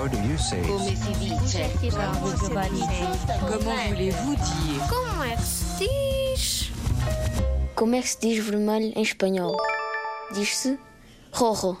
How do you say? Come si dice? Comment voulez-vous dire Como é que se diz? Como é que se diz vermelho em espanhol? Diz-se rojo.